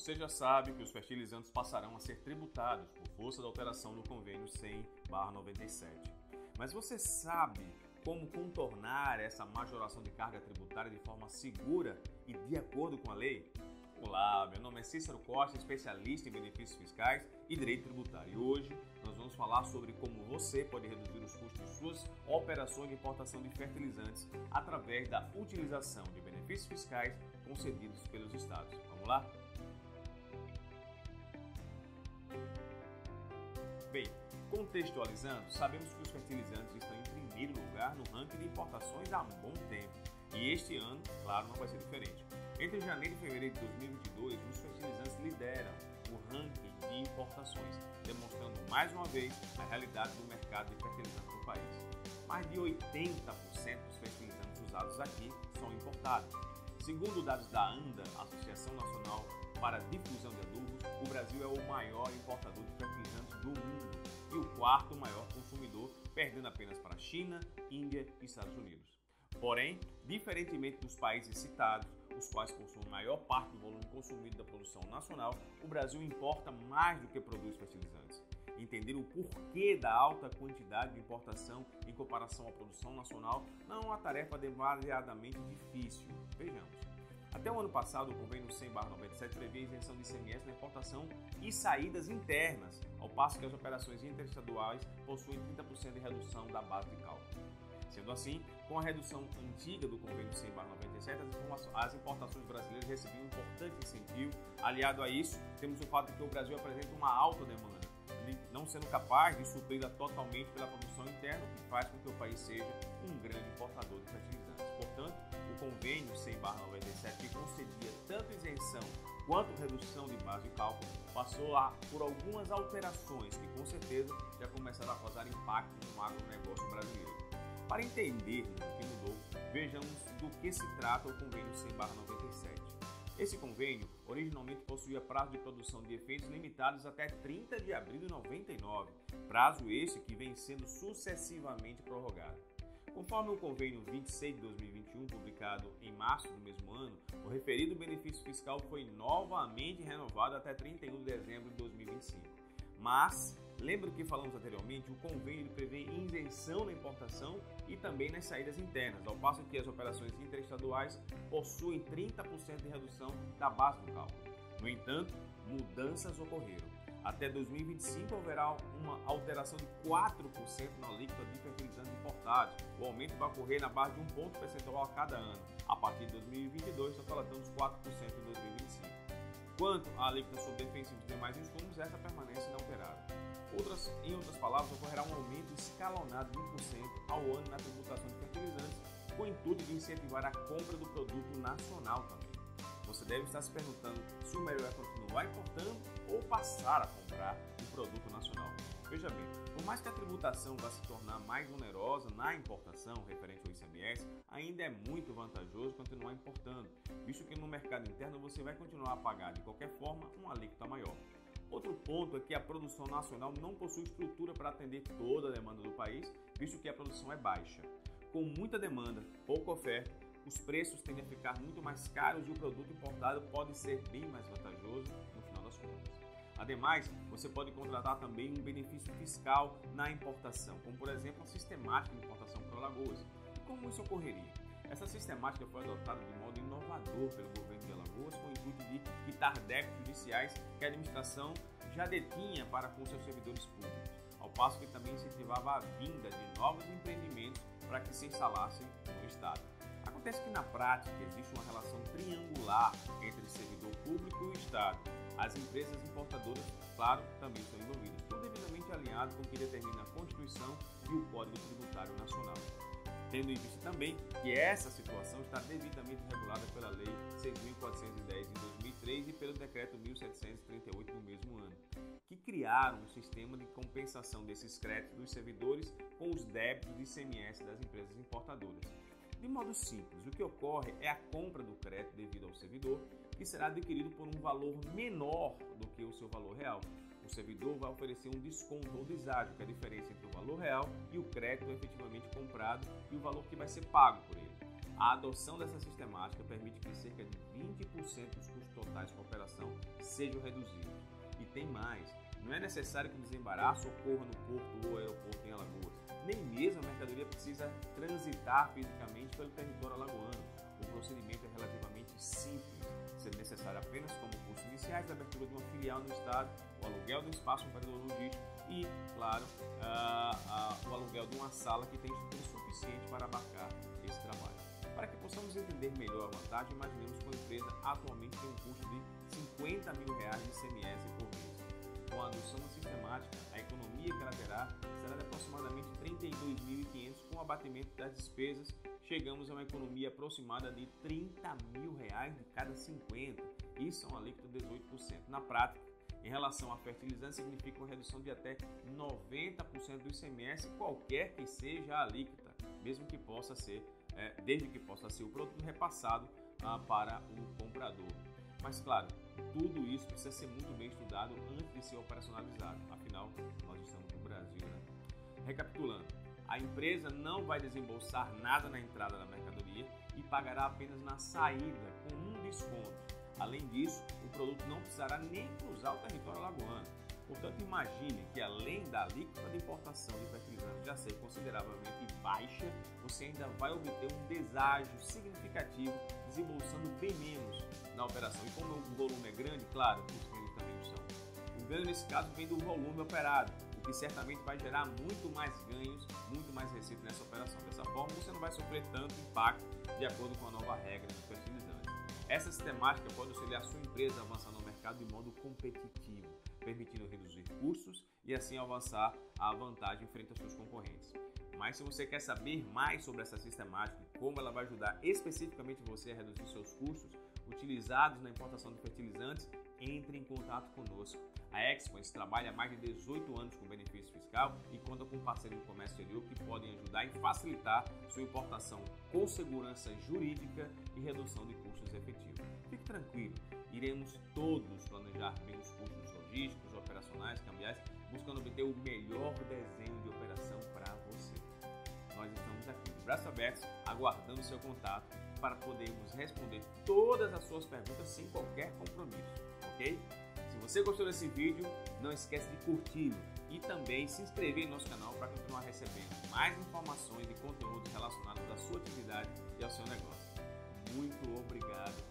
Você já sabe que os fertilizantes passarão a ser tributados por força da alteração do convênio 100/97. Mas você sabe como contornar essa majoração de carga tributária de forma segura e de acordo com a lei? Olá, meu nome é Cícero Costa, especialista em benefícios fiscais e direito tributário. E hoje nós vamos falar sobre como você pode reduzir os custos de suas operações de importação de fertilizantes através da utilização de benefícios fiscais concedidos pelos estados. Vamos lá? Bem, contextualizando, sabemos que os fertilizantes estão em primeiro lugar no ranking de importações há um bom tempo. E este ano, claro, não vai ser diferente. Entre janeiro e fevereiro de 2022, os fertilizantes lideram o ranking de importações, demonstrando mais uma vez a realidade do mercado de fertilizantes no país. Mais de 80% dos fertilizantes usados aqui são importados. Segundo dados da ANDA, Associação Nacional para a Difusão de Adubos, o Brasil é o maior importador de fertilizantes do mundo e o quarto maior consumidor, perdendo apenas para China, Índia e Estados Unidos. Porém, diferentemente dos países citados, os quais possuem maior parte do volume consumido da produção nacional, o Brasil importa mais do que produz fertilizantes. Entender o porquê da alta quantidade de importação em comparação à produção nacional não é uma tarefa demasiadamente difícil. Vejamos. Até o ano passado, o convênio 100/97 previa isenção de ICMS na importação e saídas internas, ao passo que as operações interestaduais possuem 30% de redução da base de cálculo. Sendo assim, com a redução antiga do convênio 100/97, as importações brasileiras recebiam um importante incentivo. Aliado a isso, temos o fato de que o Brasil apresenta uma alta demanda, não sendo capaz de supri-la totalmente pela produção interna, o que faz com que o país seja um grande importador de fertilizantes. Portanto, convênio 100/97 que concedia tanto isenção quanto redução de base de cálculo passou a, por algumas alterações que com certeza já começaram a causar impacto no agronegócio brasileiro. Para entendermos o que mudou, vejamos do que se trata o convênio 100/97. Esse convênio originalmente possuía prazo de produção de efeitos limitados até 30 de abril de 99, prazo esse que vem sendo sucessivamente prorrogado. Conforme o convênio 26 de 2021, publicado em março do mesmo ano, o referido benefício fiscal foi novamente renovado até 31 de dezembro de 2025. Mas Lembra que falamos anteriormente? O convênio prevê isenção na importação e também nas saídas internas, ao passo que as operações interestaduais possuem 30% de redução da base do cálculo. No entanto, mudanças ocorreram. Até 2025 haverá uma alteração de 4% na alíquota de fertilizantes importados. O aumento vai ocorrer na base de um ponto percentual a cada ano. A partir de 2022, nós falamos 4% em 2025. Quanto à alíquota sobre defensivos e demais insumos, essa permanece inalterada. Outras, em outras palavras, ocorrerá um aumento escalonado de 1% ao ano na tributação de fertilizantes, com o intuito de incentivar a compra do produto nacional também. Você deve estar se perguntando se o melhor é continuar importando ou passar a comprar o produto nacional. Veja bem, por mais que a tributação vá se tornar mais onerosa na importação referente ao ICMS, ainda é muito vantajoso continuar importando, visto que no mercado interno você vai continuar a pagar de qualquer forma uma alíquota maior. Outro ponto é que a produção nacional não possui estrutura para atender toda a demanda do país, visto que a produção é baixa. Com muita demanda, pouca oferta, os preços tendem a ficar muito mais caros e o produto importado pode ser bem mais vantajoso no final das contas. Ademais, você pode contratar também um benefício fiscal na importação, como por exemplo a sistemática de importação para Alagoas. E como isso ocorreria? Essa sistemática foi adotada de modo inovador pelo governo de Alagoas com o intuito de quitar débitos judiciais que a administração já detinha para com seus servidores públicos, ao passo que também incentivava a vinda de novos empreendimentos para que se instalassem no Estado. Acontece que na prática existe uma relação triangular entre servidor público e o Estado. As empresas importadoras, claro, também são envolvidas, tudo devidamente alinhado com o que determina a Constituição e o Código Tributário Nacional tendo em vista também que essa situação está devidamente regulada pela Lei 6.410 de 2003 e pelo Decreto 1.738 do mesmo ano, que criaram um sistema de compensação desses créditos dos servidores com os débitos de ICMS das empresas importadoras. De modo simples, o que ocorre é a compra do crédito devido ao servidor, que será adquirido por um valor menor do que o seu valor real, o servidor vai oferecer um desconto ou deságio, que é a diferença entre o valor real e o crédito efetivamente comprado e o valor que vai ser pago por ele. A adoção dessa sistemática permite que cerca de 20% dos custos totais com a operação sejam reduzidos. E tem mais, não é necessário que o desembaraço ocorra no porto ou aeroporto em Alagoas. Nem mesmo a mercadoria precisa transitar fisicamente pelo território alagoano. O procedimento é relativamente simples, sendo necessário apenas como custos iniciais a abertura de uma filial no estado, o aluguel do espaço no operador logístico e, claro, uh, uh, o aluguel de uma sala que tem estrutura suficiente para abarcar esse trabalho. Para que possamos entender melhor a vantagem, imaginemos que uma empresa atualmente tem um custo de 50 mil reais de ICMS. Com a adoção sistemática, a economia que ela terá será de aproximadamente 32.500 com o abatimento das despesas, chegamos a uma economia aproximada de 30 mil reais de cada 50. Isso é uma alíquota de 18%. Na prática, em relação a fertilizantes, significa uma redução de até 90% do ICMS, qualquer que seja a alíquota, mesmo que possa ser, é, desde que possa ser o produto repassado ah, para o comprador. Mas claro, tudo isso precisa ser muito bem estudado antes de ser operacionalizado, afinal, nós estamos no Brasil. Né? Recapitulando, a empresa não vai desembolsar nada na entrada da mercadoria e pagará apenas na saída, com um desconto Além disso, o produto não precisará nem cruzar o território alagoano. Portanto, imagine que além da alíquota de importação de fertilizantes já ser consideravelmente baixa, você ainda vai obter um deságio significativo, desembolsando bem menos na operação. E como o volume é grande, claro, os ganhos também são. O ganho nesse caso vem do volume operado, o que certamente vai gerar muito mais ganhos, muito mais receita nessa operação. Dessa forma, você não vai sofrer tanto impacto de acordo com a nova regra dos fertilizantes. Essa sistemática pode auxiliar sua empresa a avançar no mercado de modo competitivo, permitindo reduzir custos e assim avançar a vantagem frente aos seus concorrentes. Mas se você quer saber mais sobre essa sistemática e como ela vai ajudar especificamente você a reduzir seus custos utilizados na importação de fertilizantes, entre em contato conosco. A Expoens trabalha há mais de 18 anos com benefício fiscal e conta com parceiros do comércio exterior que podem ajudar e facilitar sua importação com segurança jurídica e redução de custos efetivos. Fique tranquilo, iremos todos planejar bem os custos logísticos, operacionais, cambiais, buscando obter o melhor desenho de operação para você. Nós estamos aqui braços abertos, aguardando seu contato para podermos responder todas as suas perguntas sem qualquer compromisso ok? Se você gostou desse vídeo, não esquece de curti-lo e também se inscrever em nosso canal para continuar recebendo mais informações e conteúdos relacionados à sua atividade e ao seu negócio. Muito obrigado